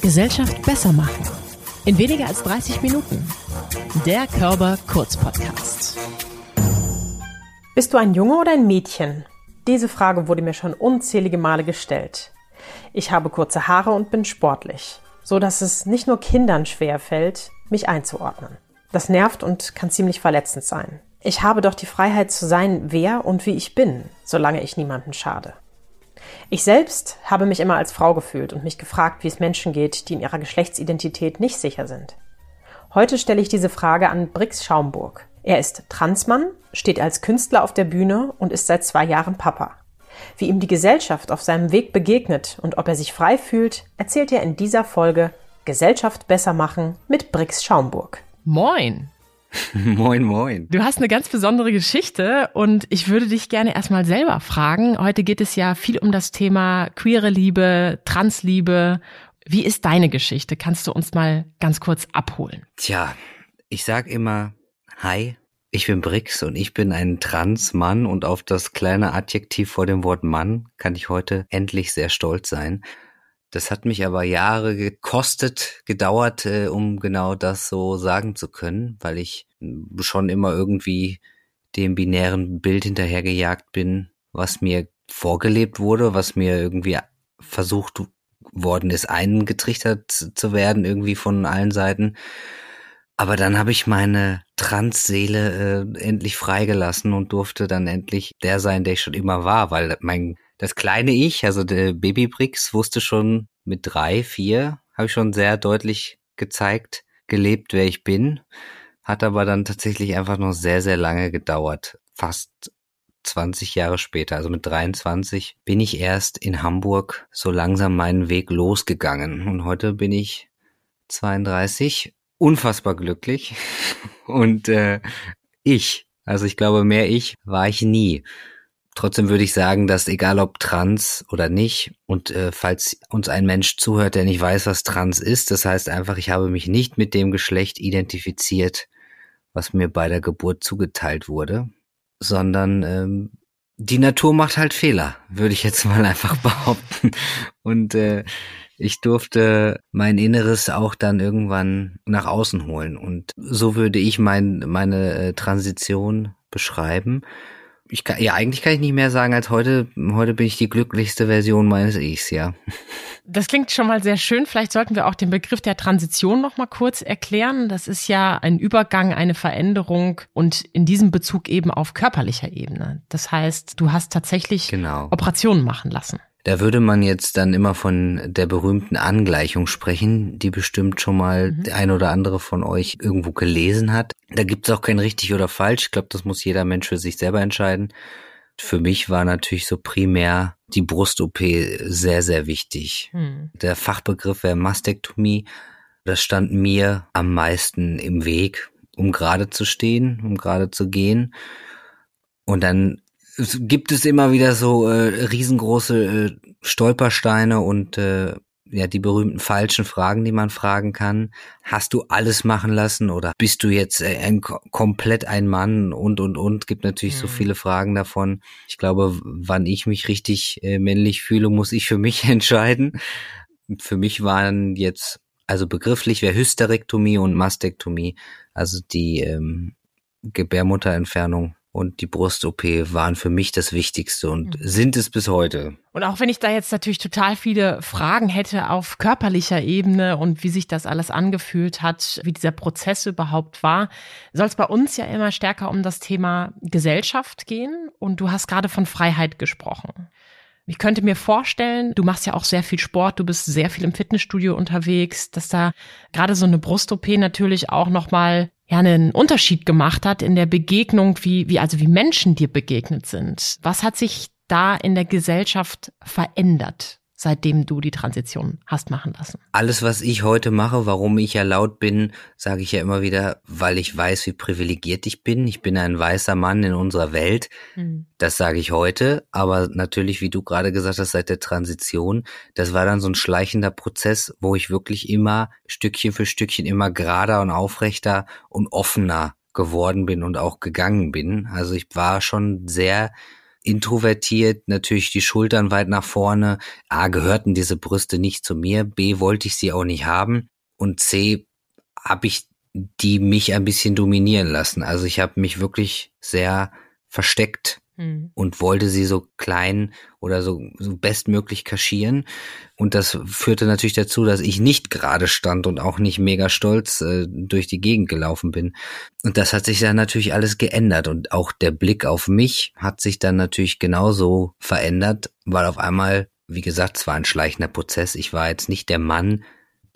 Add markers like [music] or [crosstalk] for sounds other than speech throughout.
Gesellschaft besser machen. In weniger als 30 Minuten. Der Körper Kurz Podcast. Bist du ein Junge oder ein Mädchen? Diese Frage wurde mir schon unzählige Male gestellt. Ich habe kurze Haare und bin sportlich, so dass es nicht nur Kindern schwer fällt, mich einzuordnen. Das nervt und kann ziemlich verletzend sein. Ich habe doch die Freiheit zu sein, wer und wie ich bin, solange ich niemanden schade. Ich selbst habe mich immer als Frau gefühlt und mich gefragt, wie es Menschen geht, die in ihrer Geschlechtsidentität nicht sicher sind. Heute stelle ich diese Frage an Brix Schaumburg. Er ist Transmann, steht als Künstler auf der Bühne und ist seit zwei Jahren Papa. Wie ihm die Gesellschaft auf seinem Weg begegnet und ob er sich frei fühlt, erzählt er in dieser Folge Gesellschaft besser machen mit Brix Schaumburg. Moin! [laughs] moin, moin. Du hast eine ganz besondere Geschichte und ich würde dich gerne erstmal selber fragen. Heute geht es ja viel um das Thema queere Liebe, Transliebe. Wie ist deine Geschichte? Kannst du uns mal ganz kurz abholen? Tja, ich sag immer, hi, ich bin Brix und ich bin ein Transmann und auf das kleine Adjektiv vor dem Wort Mann kann ich heute endlich sehr stolz sein. Das hat mich aber Jahre gekostet, gedauert, äh, um genau das so sagen zu können, weil ich schon immer irgendwie dem binären Bild hinterhergejagt bin, was mir vorgelebt wurde, was mir irgendwie versucht worden ist, eingetrichtert zu werden, irgendwie von allen Seiten. Aber dann habe ich meine Transseele äh, endlich freigelassen und durfte dann endlich der sein, der ich schon immer war, weil mein das kleine Ich, also der Babybrix, wusste schon mit drei, vier, habe ich schon sehr deutlich gezeigt, gelebt, wer ich bin. Hat aber dann tatsächlich einfach noch sehr, sehr lange gedauert. Fast 20 Jahre später, also mit 23, bin ich erst in Hamburg so langsam meinen Weg losgegangen. Und heute bin ich 32, unfassbar glücklich. [laughs] Und äh, ich, also ich glaube, mehr ich war ich nie. Trotzdem würde ich sagen, dass egal ob trans oder nicht, und äh, falls uns ein Mensch zuhört, der nicht weiß, was trans ist, das heißt einfach, ich habe mich nicht mit dem Geschlecht identifiziert, was mir bei der Geburt zugeteilt wurde, sondern ähm, die Natur macht halt Fehler, würde ich jetzt [laughs] mal einfach behaupten. Und äh, ich durfte mein Inneres auch dann irgendwann nach außen holen. Und so würde ich mein, meine äh, Transition beschreiben ich kann, ja, eigentlich kann ich nicht mehr sagen als heute. Heute bin ich die glücklichste Version meines Ichs, ja. Das klingt schon mal sehr schön. Vielleicht sollten wir auch den Begriff der Transition noch mal kurz erklären. Das ist ja ein Übergang, eine Veränderung und in diesem Bezug eben auf körperlicher Ebene. Das heißt, du hast tatsächlich genau. Operationen machen lassen. Da würde man jetzt dann immer von der berühmten Angleichung sprechen, die bestimmt schon mal mhm. der ein oder andere von euch irgendwo gelesen hat. Da gibt es auch kein richtig oder falsch. Ich glaube, das muss jeder Mensch für sich selber entscheiden. Für mich war natürlich so primär die Brust-OP sehr, sehr wichtig. Mhm. Der Fachbegriff wäre Mastektomie. Das stand mir am meisten im Weg, um gerade zu stehen, um gerade zu gehen. Und dann gibt es immer wieder so äh, riesengroße äh, Stolpersteine und äh, ja die berühmten falschen Fragen, die man fragen kann. Hast du alles machen lassen oder bist du jetzt äh, ein, komplett ein Mann und und und? Gibt natürlich mhm. so viele Fragen davon. Ich glaube, wann ich mich richtig äh, männlich fühle, muss ich für mich [laughs] entscheiden. Für mich waren jetzt also begrifflich wäre Hysterektomie und Mastektomie, also die ähm, Gebärmutterentfernung und die Brust-OP waren für mich das Wichtigste und mhm. sind es bis heute. Und auch wenn ich da jetzt natürlich total viele Fragen hätte auf körperlicher Ebene und wie sich das alles angefühlt hat, wie dieser Prozess überhaupt war, soll es bei uns ja immer stärker um das Thema Gesellschaft gehen. Und du hast gerade von Freiheit gesprochen. Ich könnte mir vorstellen, du machst ja auch sehr viel Sport, du bist sehr viel im Fitnessstudio unterwegs, dass da gerade so eine Brust-OP natürlich auch nochmal ja einen Unterschied gemacht hat in der Begegnung, wie, wie also wie Menschen dir begegnet sind. Was hat sich da in der Gesellschaft verändert? Seitdem du die Transition hast machen lassen? Alles, was ich heute mache, warum ich ja laut bin, sage ich ja immer wieder, weil ich weiß, wie privilegiert ich bin. Ich bin ein weißer Mann in unserer Welt. Mhm. Das sage ich heute. Aber natürlich, wie du gerade gesagt hast, seit der Transition, das war dann so ein schleichender Prozess, wo ich wirklich immer Stückchen für Stückchen immer gerader und aufrechter und offener geworden bin und auch gegangen bin. Also ich war schon sehr introvertiert, natürlich die Schultern weit nach vorne. A, gehörten diese Brüste nicht zu mir, B, wollte ich sie auch nicht haben und C, habe ich die mich ein bisschen dominieren lassen. Also ich habe mich wirklich sehr versteckt hm. und wollte sie so klein oder so, so bestmöglich kaschieren. Und das führte natürlich dazu, dass ich nicht gerade stand und auch nicht mega stolz äh, durch die Gegend gelaufen bin. Und das hat sich dann natürlich alles geändert. Und auch der Blick auf mich hat sich dann natürlich genauso verändert, weil auf einmal, wie gesagt, es war ein schleichender Prozess. Ich war jetzt nicht der Mann,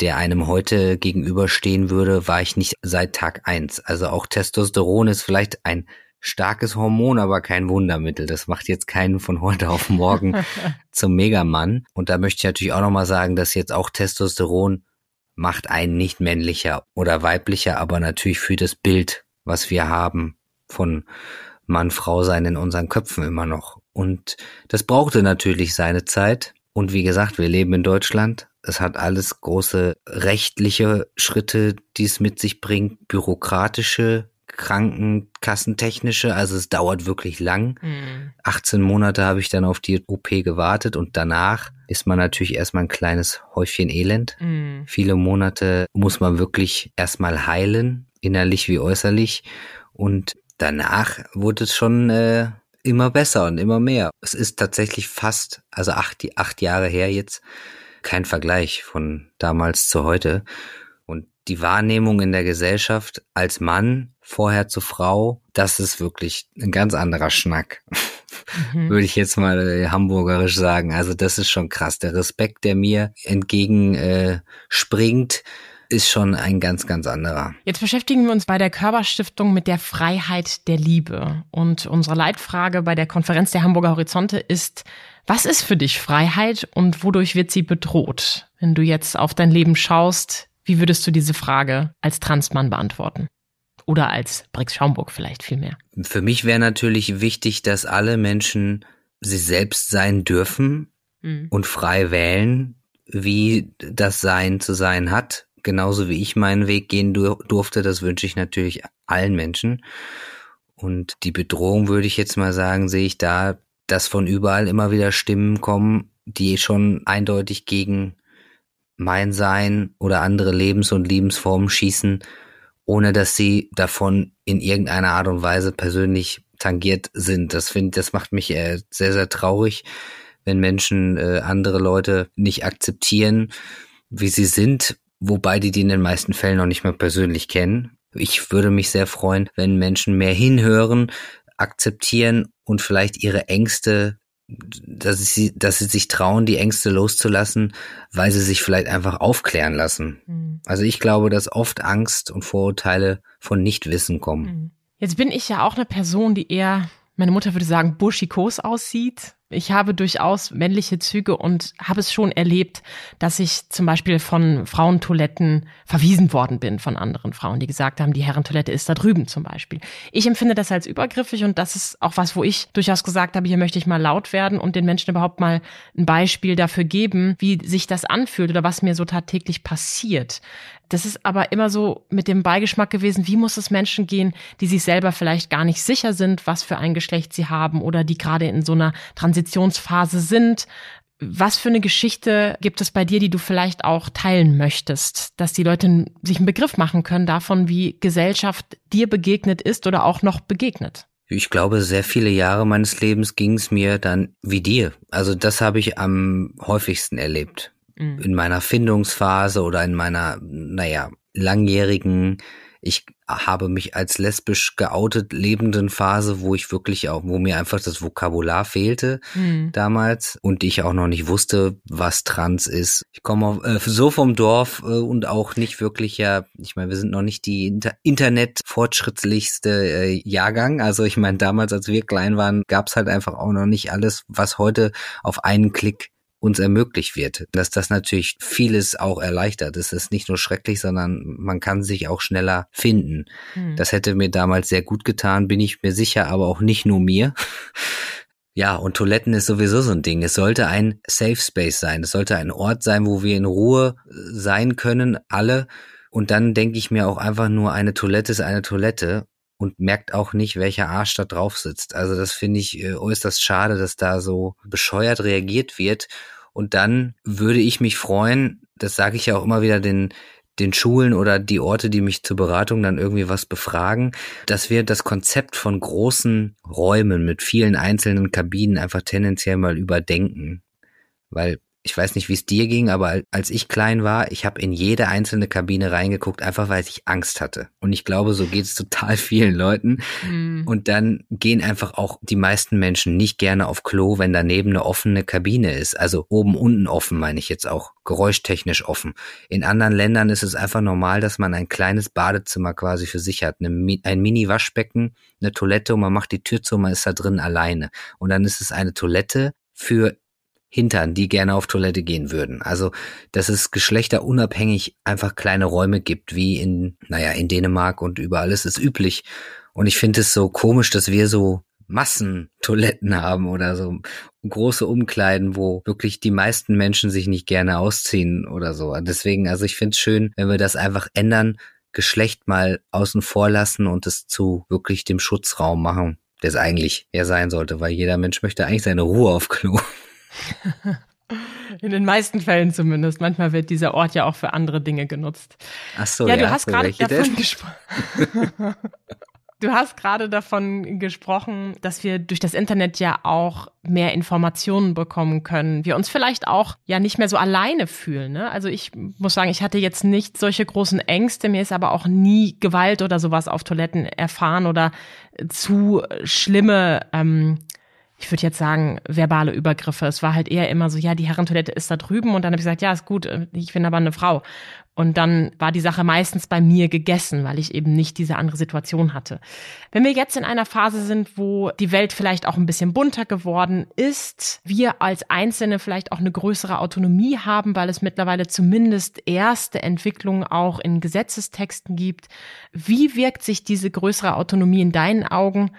der einem heute gegenüberstehen würde, war ich nicht seit Tag eins. Also auch Testosteron ist vielleicht ein starkes Hormon, aber kein Wundermittel. Das macht jetzt keinen von heute auf morgen [laughs] zum Megamann. Und da möchte ich natürlich auch nochmal sagen, dass jetzt auch Testosteron macht einen nicht männlicher oder weiblicher, aber natürlich für das Bild, was wir haben von Mann, Frau sein in unseren Köpfen immer noch. Und das brauchte natürlich seine Zeit. Und wie gesagt, wir leben in Deutschland. Es hat alles große rechtliche Schritte, die es mit sich bringt, bürokratische krankenkassentechnische, also es dauert wirklich lang. Mhm. 18 Monate habe ich dann auf die OP gewartet und danach ist man natürlich erstmal ein kleines Häufchen Elend. Mhm. Viele Monate muss man wirklich erstmal heilen, innerlich wie äußerlich und danach wurde es schon äh, immer besser und immer mehr. Es ist tatsächlich fast, also acht, acht Jahre her jetzt, kein Vergleich von damals zu heute die Wahrnehmung in der Gesellschaft als Mann vorher zu Frau, das ist wirklich ein ganz anderer Schnack. Mhm. Würde ich jetzt mal äh, hamburgerisch sagen. Also das ist schon krass. Der Respekt, der mir entgegen äh, springt, ist schon ein ganz, ganz anderer. Jetzt beschäftigen wir uns bei der Körperstiftung mit der Freiheit der Liebe. Und unsere Leitfrage bei der Konferenz der Hamburger Horizonte ist, was ist für dich Freiheit und wodurch wird sie bedroht? Wenn du jetzt auf dein Leben schaust, wie würdest du diese Frage als Transmann beantworten? Oder als Brix Schaumburg vielleicht vielmehr? Für mich wäre natürlich wichtig, dass alle Menschen sie selbst sein dürfen mhm. und frei wählen, wie das Sein zu sein hat. Genauso wie ich meinen Weg gehen dur durfte, das wünsche ich natürlich allen Menschen. Und die Bedrohung, würde ich jetzt mal sagen, sehe ich da, dass von überall immer wieder Stimmen kommen, die schon eindeutig gegen mein Sein oder andere Lebens- und Lebensformen schießen, ohne dass sie davon in irgendeiner Art und Weise persönlich tangiert sind. Das finde, das macht mich äh, sehr, sehr traurig, wenn Menschen äh, andere Leute nicht akzeptieren, wie sie sind, wobei die die in den meisten Fällen noch nicht mal persönlich kennen. Ich würde mich sehr freuen, wenn Menschen mehr hinhören, akzeptieren und vielleicht ihre Ängste dass sie, dass sie sich trauen, die Ängste loszulassen, weil sie sich vielleicht einfach aufklären lassen. Mhm. Also ich glaube, dass oft Angst und Vorurteile von Nichtwissen kommen. Mhm. Jetzt bin ich ja auch eine Person, die eher, meine Mutter würde sagen, burschikos aussieht. Ich habe durchaus männliche Züge und habe es schon erlebt, dass ich zum Beispiel von Frauentoiletten verwiesen worden bin von anderen Frauen, die gesagt haben, die Herrentoilette ist da drüben zum Beispiel. Ich empfinde das als übergriffig und das ist auch was, wo ich durchaus gesagt habe, hier möchte ich mal laut werden und den Menschen überhaupt mal ein Beispiel dafür geben, wie sich das anfühlt oder was mir so tagtäglich passiert. Das ist aber immer so mit dem Beigeschmack gewesen, wie muss es Menschen gehen, die sich selber vielleicht gar nicht sicher sind, was für ein Geschlecht sie haben oder die gerade in so einer Transitionsphase sind. Was für eine Geschichte gibt es bei dir, die du vielleicht auch teilen möchtest, dass die Leute sich einen Begriff machen können davon, wie Gesellschaft dir begegnet ist oder auch noch begegnet? Ich glaube, sehr viele Jahre meines Lebens ging es mir dann wie dir. Also das habe ich am häufigsten erlebt. Mhm. in meiner Findungsphase oder in meiner, naja, langjährigen, ich habe mich als lesbisch geoutet lebenden Phase, wo ich wirklich auch, wo mir einfach das Vokabular fehlte mhm. damals und ich auch noch nicht wusste, was trans ist. Ich komme äh, so vom Dorf äh, und auch nicht wirklich ja, ich meine, wir sind noch nicht die Inter Internet fortschrittlichste äh, Jahrgang. Also ich meine, damals, als wir klein waren, gab es halt einfach auch noch nicht alles, was heute auf einen Klick uns ermöglicht wird. Dass das natürlich vieles auch erleichtert. Es ist nicht nur schrecklich, sondern man kann sich auch schneller finden. Hm. Das hätte mir damals sehr gut getan, bin ich mir sicher, aber auch nicht nur mir. [laughs] Ja, und Toiletten ist sowieso so ein Ding. Es sollte ein Safe Space sein. Es sollte ein Ort sein, wo wir in Ruhe sein können, alle. Und dann denke ich mir auch einfach nur, eine Toilette ist eine Toilette. Und merkt auch nicht, welcher Arsch da drauf sitzt. Also das finde ich äh, äußerst schade, dass da so bescheuert reagiert wird. Und dann würde ich mich freuen, das sage ich ja auch immer wieder den den Schulen oder die Orte, die mich zur Beratung dann irgendwie was befragen, dass wir das Konzept von großen Räumen mit vielen einzelnen Kabinen einfach tendenziell mal überdenken. Weil ich weiß nicht, wie es dir ging, aber als ich klein war, ich habe in jede einzelne Kabine reingeguckt, einfach weil ich Angst hatte. Und ich glaube, so geht es total vielen Leuten. Mhm. Und dann gehen einfach auch die meisten Menschen nicht gerne auf Klo, wenn daneben eine offene Kabine ist. Also oben, unten offen, meine ich jetzt auch, geräuschtechnisch offen. In anderen Ländern ist es einfach normal, dass man ein kleines Badezimmer quasi für sich hat. Eine, ein Mini-Waschbecken, eine Toilette und man macht die Tür zu, man ist da drin alleine. Und dann ist es eine Toilette für Hintern, die gerne auf Toilette gehen würden. Also, dass es geschlechterunabhängig einfach kleine Räume gibt, wie in, naja, in Dänemark und überall ist es üblich. Und ich finde es so komisch, dass wir so Massentoiletten haben oder so große Umkleiden, wo wirklich die meisten Menschen sich nicht gerne ausziehen oder so. Deswegen, also ich finde es schön, wenn wir das einfach ändern, Geschlecht mal außen vor lassen und es zu wirklich dem Schutzraum machen, der es eigentlich ja sein sollte, weil jeder Mensch möchte eigentlich seine Ruhe auf Klo. In den meisten Fällen zumindest. Manchmal wird dieser Ort ja auch für andere Dinge genutzt. Ach so, ja. Du hast gerade davon gesprochen. [laughs] Du hast gerade davon gesprochen, dass wir durch das Internet ja auch mehr Informationen bekommen können. Wir uns vielleicht auch ja nicht mehr so alleine fühlen. Ne? Also ich muss sagen, ich hatte jetzt nicht solche großen Ängste. Mir ist aber auch nie Gewalt oder sowas auf Toiletten erfahren oder zu schlimme ähm, ich würde jetzt sagen, verbale Übergriffe. Es war halt eher immer so, ja, die Herrentoilette ist da drüben und dann habe ich gesagt, ja, ist gut, äh, ich bin aber eine Frau. Und dann war die Sache meistens bei mir gegessen, weil ich eben nicht diese andere Situation hatte. Wenn wir jetzt in einer Phase sind, wo die Welt vielleicht auch ein bisschen bunter geworden ist, wir als Einzelne vielleicht auch eine größere Autonomie haben, weil es mittlerweile zumindest erste Entwicklungen auch in Gesetzestexten gibt. Wie wirkt sich diese größere Autonomie in deinen Augen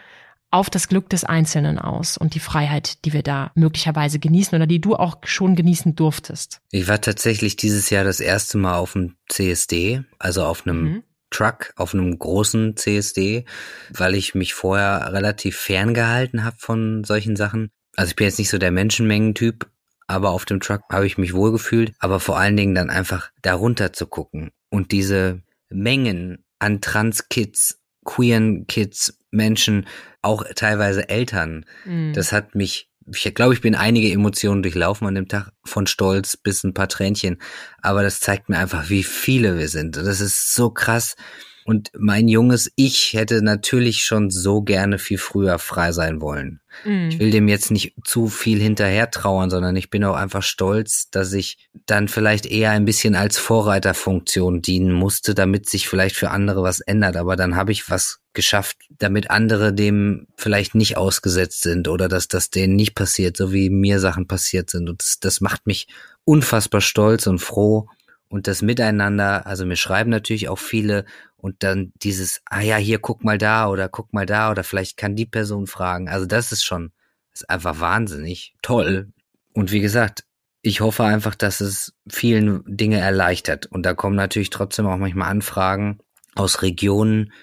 auf das Glück des Einzelnen aus und die Freiheit, die wir da möglicherweise genießen oder die du auch schon genießen durftest. Ich war tatsächlich dieses Jahr das erste Mal auf dem CSD, also auf einem mhm. Truck, auf einem großen CSD, weil ich mich vorher relativ ferngehalten habe von solchen Sachen. Also ich bin jetzt nicht so der Menschenmengentyp, aber auf dem Truck habe ich mich wohlgefühlt, aber vor allen Dingen dann einfach darunter zu gucken und diese Mengen an Trans-Kids, queeren Kids, Menschen, auch teilweise Eltern. Mhm. Das hat mich, ich glaube, ich bin einige Emotionen durchlaufen an dem Tag, von Stolz bis ein paar Tränchen. Aber das zeigt mir einfach, wie viele wir sind. Das ist so krass. Und mein junges Ich hätte natürlich schon so gerne viel früher frei sein wollen. Mhm. Ich will dem jetzt nicht zu viel hinterher trauern, sondern ich bin auch einfach stolz, dass ich dann vielleicht eher ein bisschen als Vorreiterfunktion dienen musste, damit sich vielleicht für andere was ändert. Aber dann habe ich was geschafft, damit andere dem vielleicht nicht ausgesetzt sind oder dass das denen nicht passiert, so wie mir Sachen passiert sind. Und das, das macht mich unfassbar stolz und froh. Und das Miteinander, also mir schreiben natürlich auch viele und dann dieses, ah ja, hier guck mal da oder guck mal da oder vielleicht kann die Person fragen. Also das ist schon, ist einfach wahnsinnig toll. Und wie gesagt, ich hoffe einfach, dass es vielen Dinge erleichtert. Und da kommen natürlich trotzdem auch manchmal Anfragen aus Regionen,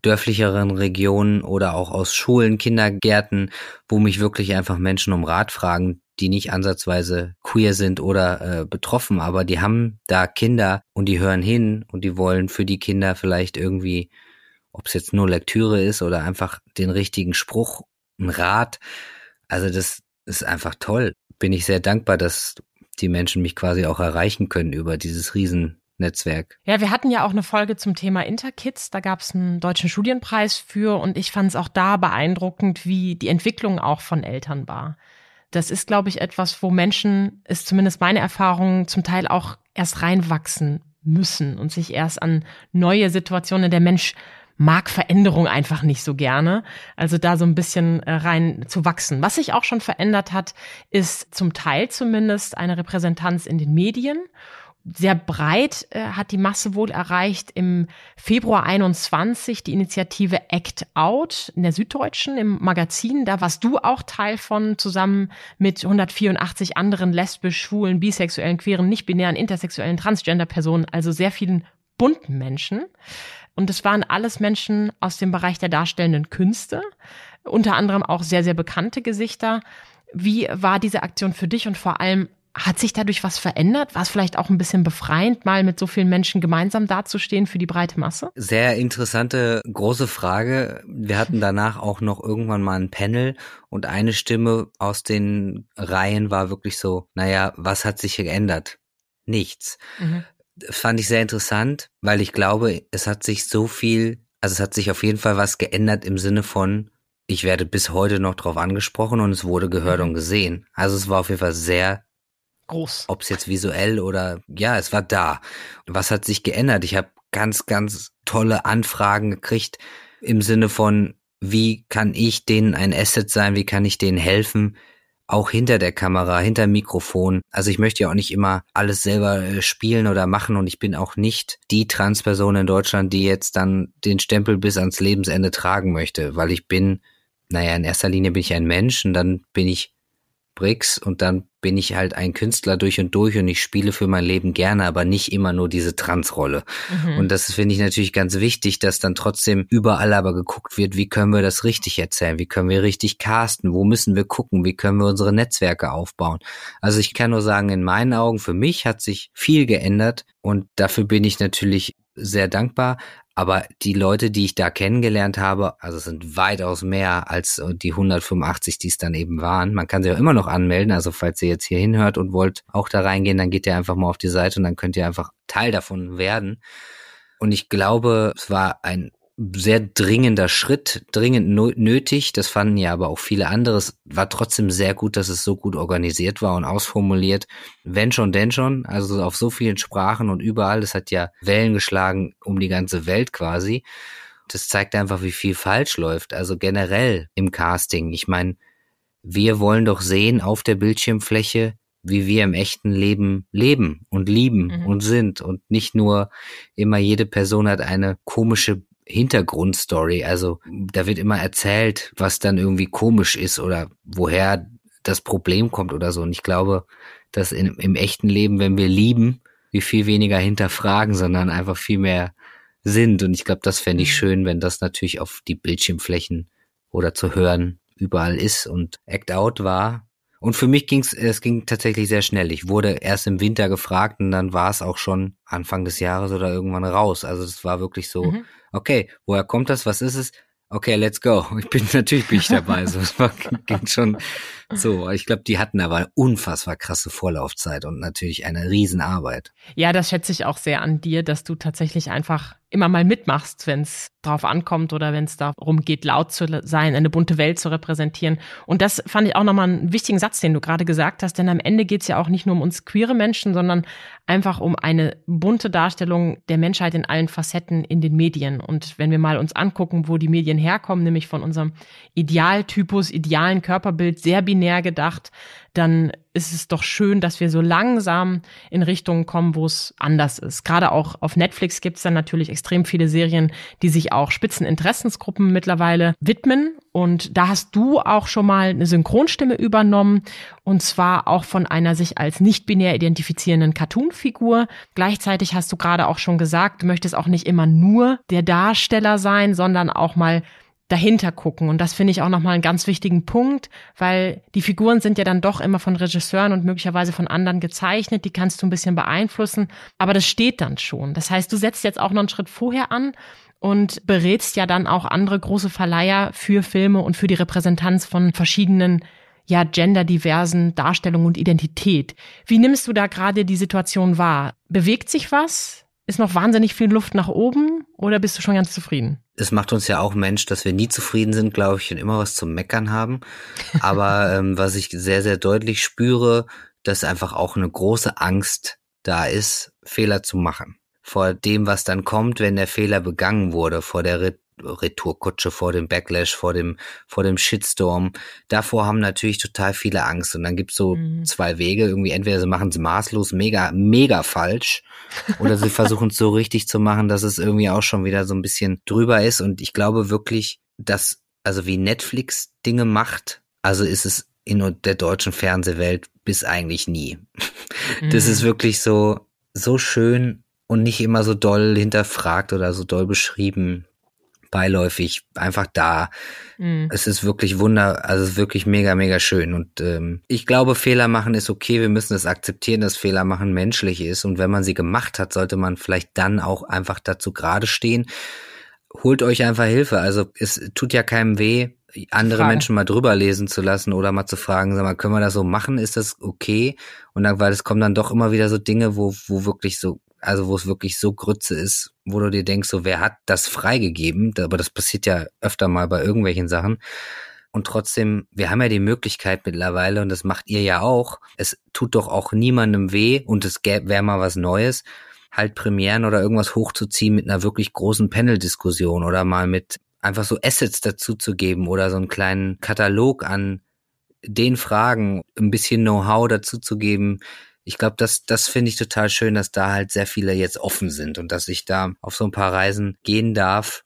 dörflicheren Regionen oder auch aus Schulen, Kindergärten, wo mich wirklich einfach Menschen um Rat fragen, die nicht ansatzweise queer sind oder äh, betroffen, aber die haben da Kinder und die hören hin und die wollen für die Kinder vielleicht irgendwie, ob es jetzt nur Lektüre ist oder einfach den richtigen Spruch, ein Rat. Also das ist einfach toll. Bin ich sehr dankbar, dass die Menschen mich quasi auch erreichen können über dieses Riesennetzwerk. Ja, wir hatten ja auch eine Folge zum Thema Interkids. Da gab es einen deutschen Studienpreis für und ich fand es auch da beeindruckend, wie die Entwicklung auch von Eltern war. Das ist, glaube ich, etwas, wo Menschen, ist zumindest meine Erfahrung, zum Teil auch erst reinwachsen müssen und sich erst an neue Situationen. Der Mensch mag Veränderung einfach nicht so gerne. Also da so ein bisschen äh, rein zu wachsen. Was sich auch schon verändert hat, ist zum Teil zumindest eine Repräsentanz in den Medien sehr breit äh, hat die Masse wohl erreicht. Im Februar 21 die Initiative Act Out in der Süddeutschen im Magazin. Da warst du auch Teil von, zusammen mit 184 anderen lesbisch, schwulen, bisexuellen, queeren, nicht-binären, intersexuellen, transgender Personen, also sehr vielen bunten Menschen. Und es waren alles Menschen aus dem Bereich der darstellenden Künste, unter anderem auch sehr, sehr bekannte Gesichter. Wie war diese Aktion für dich und vor allem, hat sich dadurch was verändert? War es vielleicht auch ein bisschen befreiend, mal mit so vielen Menschen gemeinsam dazustehen für die breite Masse? Sehr interessante, große Frage. Wir hatten danach auch noch irgendwann mal ein Panel und eine Stimme aus den Reihen war wirklich so, naja, was hat sich geändert? Nichts. Mhm. Fand ich sehr interessant, weil ich glaube, es hat sich so viel, also es hat sich auf jeden Fall was geändert im Sinne von, ich werde bis heute noch drauf angesprochen und es wurde gehört mhm. und gesehen. Also es war auf jeden Fall sehr groß. Ob es jetzt visuell oder ja, es war da. Was hat sich geändert? Ich habe ganz, ganz tolle Anfragen gekriegt im Sinne von, wie kann ich denen ein Asset sein? Wie kann ich denen helfen? Auch hinter der Kamera, hinter Mikrofon. Also ich möchte ja auch nicht immer alles selber äh, spielen oder machen und ich bin auch nicht die Transperson in Deutschland, die jetzt dann den Stempel bis ans Lebensende tragen möchte, weil ich bin, naja, in erster Linie bin ich ein Mensch und dann bin ich Bricks und dann bin ich halt ein Künstler durch und durch und ich spiele für mein Leben gerne, aber nicht immer nur diese Transrolle. Mhm. Und das finde ich natürlich ganz wichtig, dass dann trotzdem überall aber geguckt wird, wie können wir das richtig erzählen, wie können wir richtig casten, wo müssen wir gucken, wie können wir unsere Netzwerke aufbauen. Also ich kann nur sagen, in meinen Augen, für mich hat sich viel geändert und dafür bin ich natürlich sehr dankbar. Aber die Leute, die ich da kennengelernt habe, also es sind weitaus mehr als die 185, die es dann eben waren. Man kann sich auch immer noch anmelden. Also falls ihr jetzt hier hinhört und wollt auch da reingehen, dann geht ihr einfach mal auf die Seite und dann könnt ihr einfach Teil davon werden. Und ich glaube, es war ein sehr dringender Schritt, dringend nötig. Das fanden ja aber auch viele andere. Es war trotzdem sehr gut, dass es so gut organisiert war und ausformuliert. Wenn schon, denn schon. Also auf so vielen Sprachen und überall. Es hat ja Wellen geschlagen um die ganze Welt quasi. Das zeigt einfach, wie viel falsch läuft. Also generell im Casting. Ich meine, wir wollen doch sehen auf der Bildschirmfläche, wie wir im echten Leben leben und lieben mhm. und sind und nicht nur immer jede Person hat eine komische Hintergrundstory. Also da wird immer erzählt, was dann irgendwie komisch ist oder woher das Problem kommt oder so. Und ich glaube, dass in, im echten Leben, wenn wir lieben, wir viel weniger hinterfragen, sondern einfach viel mehr sind. Und ich glaube, das fände ich mhm. schön, wenn das natürlich auf die Bildschirmflächen oder zu hören überall ist. Und Act Out war und für mich ging's, es ging tatsächlich sehr schnell. Ich wurde erst im Winter gefragt und dann war es auch schon Anfang des Jahres oder irgendwann raus. Also es war wirklich so, mhm. okay, woher kommt das? Was ist es? Okay, let's go. [laughs] Ich bin natürlich bin ich dabei. so, es war, ging schon so. Ich glaube, die hatten aber unfassbar krasse Vorlaufzeit und natürlich eine Riesenarbeit. Ja, das schätze ich auch sehr an dir, dass du tatsächlich einfach immer mal mitmachst, wenn es drauf ankommt oder wenn es darum geht, laut zu sein, eine bunte Welt zu repräsentieren. Und das fand ich auch nochmal einen wichtigen Satz, den du gerade gesagt hast, denn am Ende geht es ja auch nicht nur um uns queere Menschen, sondern einfach um eine bunte Darstellung der Menschheit in allen Facetten in den Medien. Und wenn wir mal uns angucken, wo die Medien herkommen, nämlich von unserem Idealtypus, idealen Körperbild, sehr binär gedacht, dann ist es doch schön, dass wir so langsam in Richtungen kommen, wo es anders ist. Gerade auch auf Netflix gibt es dann natürlich extrem viele Serien, die sich auch Spitzeninteressensgruppen mittlerweile widmen. Und da hast du auch schon mal eine Synchronstimme übernommen und zwar auch von einer sich als nicht binär identifizierenden Cartoon-Figur. Gleichzeitig hast du gerade auch schon gesagt, du möchtest auch nicht immer nur der Darsteller sein, sondern auch mal dahinter gucken. Und das finde ich auch nochmal einen ganz wichtigen Punkt, weil die Figuren sind ja dann doch immer von Regisseuren und möglicherweise von anderen gezeichnet. Die kannst du ein bisschen beeinflussen, aber das steht dann schon. Das heißt, du setzt jetzt auch noch einen Schritt vorher an und berätst ja dann auch andere große Verleiher für Filme und für die Repräsentanz von verschiedenen ja, genderdiversen Darstellungen und Identität. Wie nimmst du da gerade die Situation wahr? Bewegt sich was? Ist noch wahnsinnig viel Luft nach oben oder bist du schon ganz zufrieden? Es macht uns ja auch Mensch, dass wir nie zufrieden sind, glaube ich, und immer was zum Meckern haben. [laughs] Aber ähm, was ich sehr, sehr deutlich spüre, dass einfach auch eine große Angst da ist, Fehler zu machen. Vor dem, was dann kommt, wenn der Fehler begangen wurde, vor der Retourkutsche vor dem Backlash, vor dem, vor dem Shitstorm. Davor haben natürlich total viele Angst. Und dann gibt's so mhm. zwei Wege. Irgendwie entweder sie machen es maßlos mega, mega falsch oder sie [laughs] versuchen es so richtig zu machen, dass es irgendwie auch schon wieder so ein bisschen drüber ist. Und ich glaube wirklich, dass, also wie Netflix Dinge macht, also ist es in der deutschen Fernsehwelt bis eigentlich nie. Mhm. [laughs] Das ist wirklich so, so schön und nicht immer so doll hinterfragt oder so doll beschrieben, beiläufig, einfach da. Mhm. Es ist wirklich wunder, also es ist wirklich mega, mega schön. Und ähm, ich glaube, Fehler machen ist okay. Wir müssen es akzeptieren, dass Fehler machen menschlich ist. Und wenn man sie gemacht hat, sollte man vielleicht dann auch einfach dazu gerade stehen. Holt euch einfach Hilfe. Also es tut ja keinem weh, andere Frage. Menschen mal drüber lesen zu lassen oder mal zu fragen, sag mal, können wir das so machen? Ist das okay? Und dann, weil es kommen dann doch immer wieder so Dinge, wo, wo wirklich so, also wo es wirklich so Grütze ist, wo du dir denkst, so, wer hat das freigegeben? Aber das passiert ja öfter mal bei irgendwelchen Sachen. Und trotzdem, wir haben ja die Möglichkeit mittlerweile, und das macht ihr ja auch, es tut doch auch niemandem weh und es wäre mal was Neues, halt Premieren oder irgendwas hochzuziehen mit einer wirklich großen Panel-Diskussion oder mal mit einfach so Assets dazu zu geben oder so einen kleinen Katalog an den Fragen, ein bisschen Know-how dazu zu geben. Ich glaube, das, das finde ich total schön, dass da halt sehr viele jetzt offen sind und dass ich da auf so ein paar Reisen gehen darf.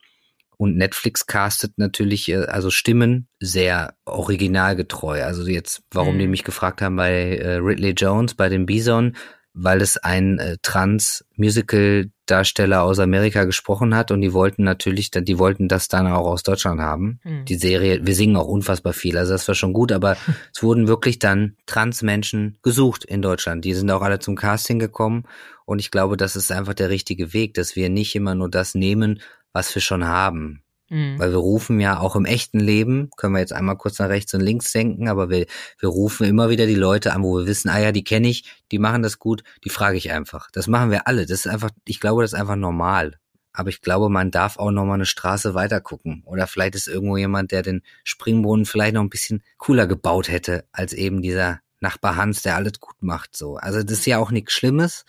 Und Netflix castet natürlich, äh, also Stimmen sehr originalgetreu. Also jetzt, warum mhm. die mich gefragt haben bei äh, Ridley Jones, bei dem Bison, weil es ein äh, Trans-Musical-Darsteller aus Amerika gesprochen hat und die wollten natürlich, die wollten das dann auch aus Deutschland haben. Mhm. Die Serie, wir singen auch unfassbar viel, also das war schon gut, aber [laughs] es wurden wirklich dann Trans-Menschen gesucht in Deutschland. Die sind auch alle zum Casting gekommen und ich glaube, das ist einfach der richtige Weg, dass wir nicht immer nur das nehmen, was wir schon haben. Mhm. Weil wir rufen ja auch im echten Leben, können wir jetzt einmal kurz nach rechts und links denken, aber wir, wir rufen immer wieder die Leute an, wo wir wissen, ah ja, die kenne ich, die machen das gut, die frage ich einfach. Das machen wir alle. Das ist einfach, ich glaube, das ist einfach normal. Aber ich glaube, man darf auch noch mal eine Straße weiter gucken. Oder vielleicht ist irgendwo jemand, der den Springbrunnen vielleicht noch ein bisschen cooler gebaut hätte, als eben dieser Nachbar Hans, der alles gut macht, so. Also, das ist ja auch nichts Schlimmes.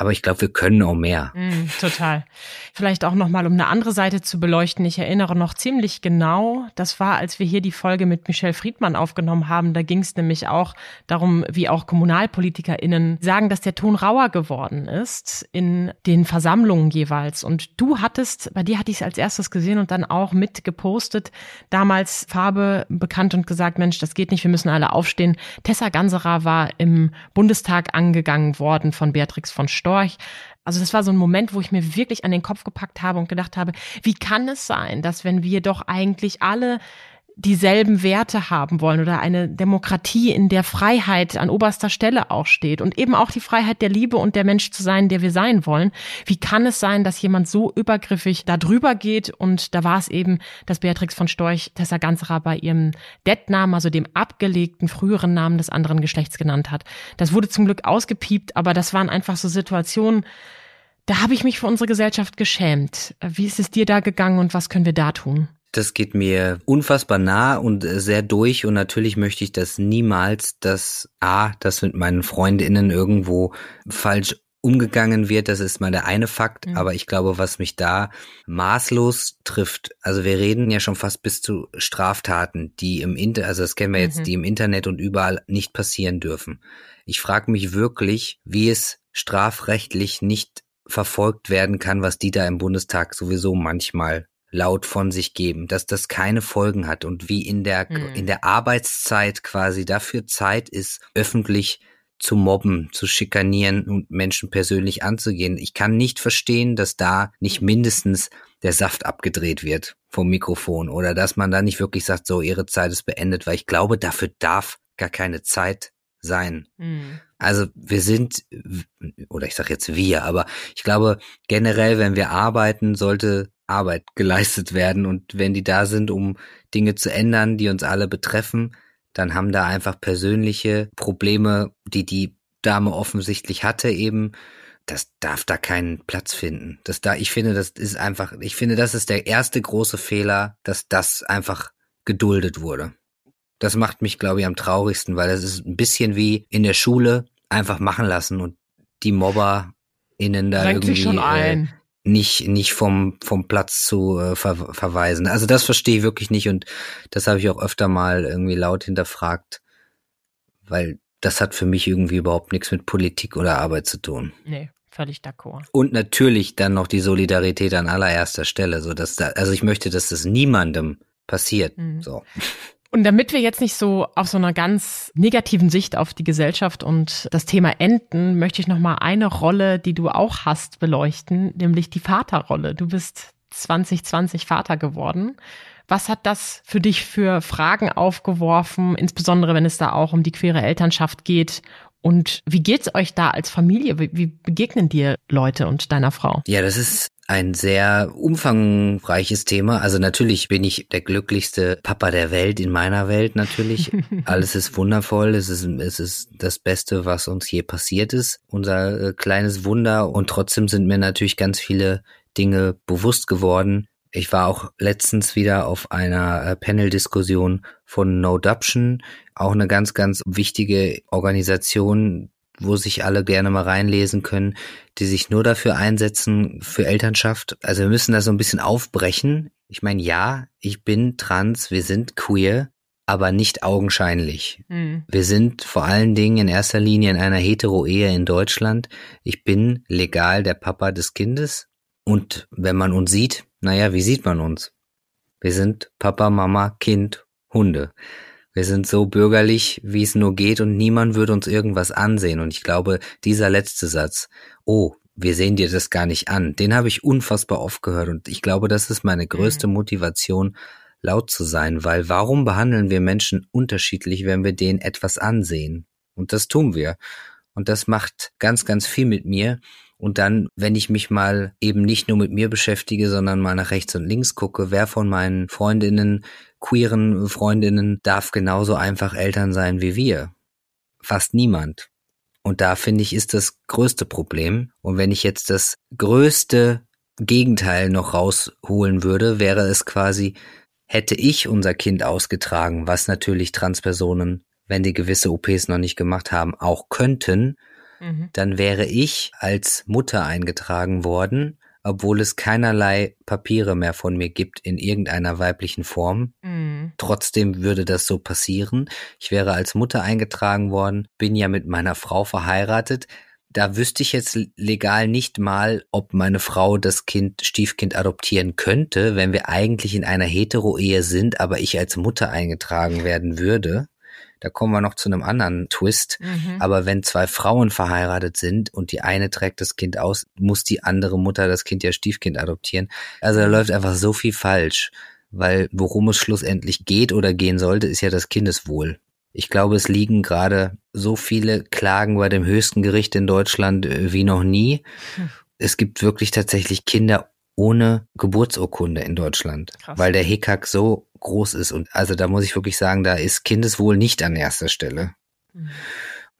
Aber ich glaube, wir können auch mehr. Mm, total. Vielleicht auch nochmal, um eine andere Seite zu beleuchten. Ich erinnere noch ziemlich genau, das war, als wir hier die Folge mit Michelle Friedmann aufgenommen haben. Da ging es nämlich auch darum, wie auch KommunalpolitikerInnen sagen, dass der Ton rauer geworden ist in den Versammlungen jeweils. Und du hattest, bei dir hatte ich es als erstes gesehen und dann auch mit gepostet, damals Farbe bekannt und gesagt, Mensch, das geht nicht, wir müssen alle aufstehen. Tessa Ganserer war im Bundestag angegangen worden von Beatrix von Storch Storch. Also das war so ein Moment, wo ich mir wirklich an den Kopf gepackt habe und gedacht habe, wie kann es sein, dass wenn wir doch eigentlich alle dieselben Werte haben wollen oder eine Demokratie, in der Freiheit an oberster Stelle auch steht und eben auch die Freiheit der Liebe und der Mensch zu sein, der wir sein wollen. Wie kann es sein, dass jemand so übergriffig da drüber geht? Und da war es eben, dass Beatrix von Storch Tessa Ganserer bei ihrem Deadnamen, also dem abgelegten früheren Namen des anderen Geschlechts genannt hat. Das wurde zum Glück ausgepiept, aber das waren einfach so Situationen, da habe ich mich für unsere Gesellschaft geschämt. Wie ist es dir da gegangen und was können wir da tun? Das geht mir unfassbar nah und äh, sehr durch und natürlich möchte ich das niemals, dass A, das mit meinen Freundinnen irgendwo falsch umgegangen wird, das ist mal der eine Fakt, mhm. aber ich glaube, was mich da maßlos trifft, also wir reden ja schon fast bis zu Straftaten, die im Inter, also das kennen wir jetzt, mhm. die im Internet und überall nicht passieren dürfen. Ich frage mich wirklich, wie es strafrechtlich nicht verfolgt werden kann, was die da im Bundestag sowieso manchmal laut von sich geben, dass das keine Folgen hat und wie in der, mhm. in der Arbeitszeit quasi dafür Zeit ist, öffentlich zu mobben, zu schikanieren und Menschen persönlich anzugehen. Ich kann nicht verstehen, dass da nicht mindestens der Saft abgedreht wird vom Mikrofon oder dass man da nicht wirklich sagt, so, ihre Zeit ist beendet, weil ich glaube, dafür darf gar keine Zeit sein. Mhm. Also wir sind, oder ich sage jetzt wir, aber ich glaube generell, wenn wir arbeiten, sollte Arbeit geleistet werden. Und wenn die da sind, um Dinge zu ändern, die uns alle betreffen, dann haben da einfach persönliche Probleme, die die Dame offensichtlich hatte eben. Das darf da keinen Platz finden. Das da, ich finde, das ist einfach, ich finde, das ist der erste große Fehler, dass das einfach geduldet wurde. Das macht mich, glaube ich, am traurigsten, weil das ist ein bisschen wie in der Schule einfach machen lassen und die Mobber innen da Renkt irgendwie äh, nicht nicht vom vom Platz zu äh, ver verweisen. Also das verstehe ich wirklich nicht und das habe ich auch öfter mal irgendwie laut hinterfragt, weil das hat für mich irgendwie überhaupt nichts mit Politik oder Arbeit zu tun. Nee, völlig d'accord. Und natürlich dann noch die Solidarität an allererster Stelle, so dass da also ich möchte, dass das niemandem passiert, mhm. so. Und damit wir jetzt nicht so auf so einer ganz negativen Sicht auf die Gesellschaft und das Thema enden, möchte ich noch mal eine Rolle, die du auch hast, beleuchten, nämlich die Vaterrolle. Du bist 2020 Vater geworden. Was hat das für dich für Fragen aufgeworfen, insbesondere wenn es da auch um die queere Elternschaft geht und wie geht's euch da als Familie? Wie, wie begegnen dir Leute und deiner Frau? Ja, das ist ein sehr umfangreiches Thema. Also natürlich bin ich der glücklichste Papa der Welt in meiner Welt natürlich. [laughs] Alles ist wundervoll. Es ist, es ist das Beste, was uns je passiert ist. Unser äh, kleines Wunder. Und trotzdem sind mir natürlich ganz viele Dinge bewusst geworden. Ich war auch letztens wieder auf einer äh, Panel-Diskussion von No Adoption, auch eine ganz, ganz wichtige Organisation, wo sich alle gerne mal reinlesen können, die sich nur dafür einsetzen, für Elternschaft. Also wir müssen das so ein bisschen aufbrechen. Ich meine, ja, ich bin trans, wir sind queer, aber nicht augenscheinlich. Mhm. Wir sind vor allen Dingen in erster Linie in einer Hetero-Ehe in Deutschland. Ich bin legal der Papa des Kindes. Und wenn man uns sieht, naja, wie sieht man uns? Wir sind Papa, Mama, Kind, Hunde. Wir sind so bürgerlich, wie es nur geht und niemand würde uns irgendwas ansehen. Und ich glaube, dieser letzte Satz, oh, wir sehen dir das gar nicht an, den habe ich unfassbar oft gehört. Und ich glaube, das ist meine größte mhm. Motivation, laut zu sein, weil warum behandeln wir Menschen unterschiedlich, wenn wir denen etwas ansehen? Und das tun wir. Und das macht ganz, ganz viel mit mir. Und dann, wenn ich mich mal eben nicht nur mit mir beschäftige, sondern mal nach rechts und links gucke, wer von meinen Freundinnen, queeren Freundinnen darf genauso einfach Eltern sein wie wir? Fast niemand. Und da finde ich, ist das größte Problem. Und wenn ich jetzt das größte Gegenteil noch rausholen würde, wäre es quasi, hätte ich unser Kind ausgetragen, was natürlich Transpersonen, wenn die gewisse OPs noch nicht gemacht haben, auch könnten, Mhm. dann wäre ich als Mutter eingetragen worden, obwohl es keinerlei Papiere mehr von mir gibt in irgendeiner weiblichen Form. Mhm. Trotzdem würde das so passieren. Ich wäre als Mutter eingetragen worden, bin ja mit meiner Frau verheiratet. Da wüsste ich jetzt legal nicht mal, ob meine Frau das Kind, Stiefkind adoptieren könnte, wenn wir eigentlich in einer Hetero-Ehe sind, aber ich als Mutter eingetragen werden würde. Da kommen wir noch zu einem anderen Twist. Mhm. Aber wenn zwei Frauen verheiratet sind und die eine trägt das Kind aus, muss die andere Mutter das Kind ja Stiefkind adoptieren. Also da läuft einfach so viel falsch. Weil worum es schlussendlich geht oder gehen sollte, ist ja das Kindeswohl. Ich glaube, es liegen gerade so viele Klagen bei dem höchsten Gericht in Deutschland äh, wie noch nie. Hm. Es gibt wirklich tatsächlich Kinder ohne Geburtsurkunde in Deutschland, Krass. weil der Hickhack so groß ist. Und also da muss ich wirklich sagen, da ist Kindeswohl nicht an erster Stelle. Mhm.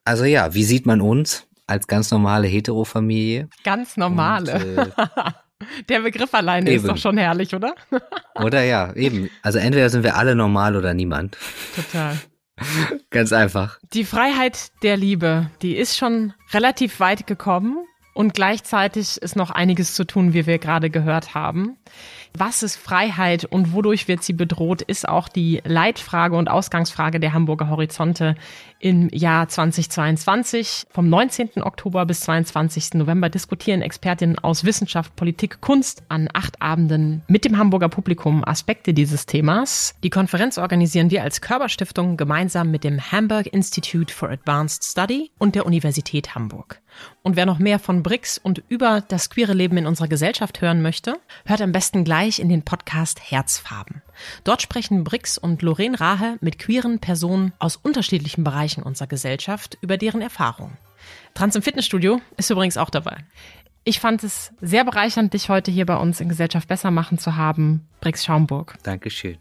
Also ja, wie sieht man uns als ganz normale Heterofamilie? Ganz normale. Und, äh, [laughs] Der Begriff alleine eben. ist doch schon herrlich, oder? [laughs] oder ja, eben. Also entweder sind wir alle normal oder niemand. Total. [laughs] Ganz einfach. Die Freiheit der Liebe, die ist schon relativ weit gekommen und gleichzeitig ist noch einiges zu tun, wie wir gerade gehört haben. Was ist Freiheit und wodurch wird sie bedroht, ist auch die Leitfrage und Ausgangsfrage der Hamburger Horizonte im Jahr 2022. Vom 19. Oktober bis 22. November diskutieren Expertinnen aus Wissenschaft, Politik, Kunst an acht Abenden mit dem Hamburger Publikum Aspekte dieses Themas. Die Konferenz organisieren wir als Körperstiftung gemeinsam mit dem Hamburg Institute for Advanced Study und der Universität Hamburg. Und wer noch mehr von BRICS und über das queere Leben in unserer Gesellschaft hören möchte, hört am besten gleich in den Podcast Herzfarben. Dort sprechen BRICS und Lorraine Rahe mit queeren Personen aus unterschiedlichen Bereichen unserer Gesellschaft über deren Erfahrungen. Trans im Fitnessstudio ist übrigens auch dabei. Ich fand es sehr bereichernd, dich heute hier bei uns in Gesellschaft besser machen zu haben. BRICS Schaumburg. Dankeschön.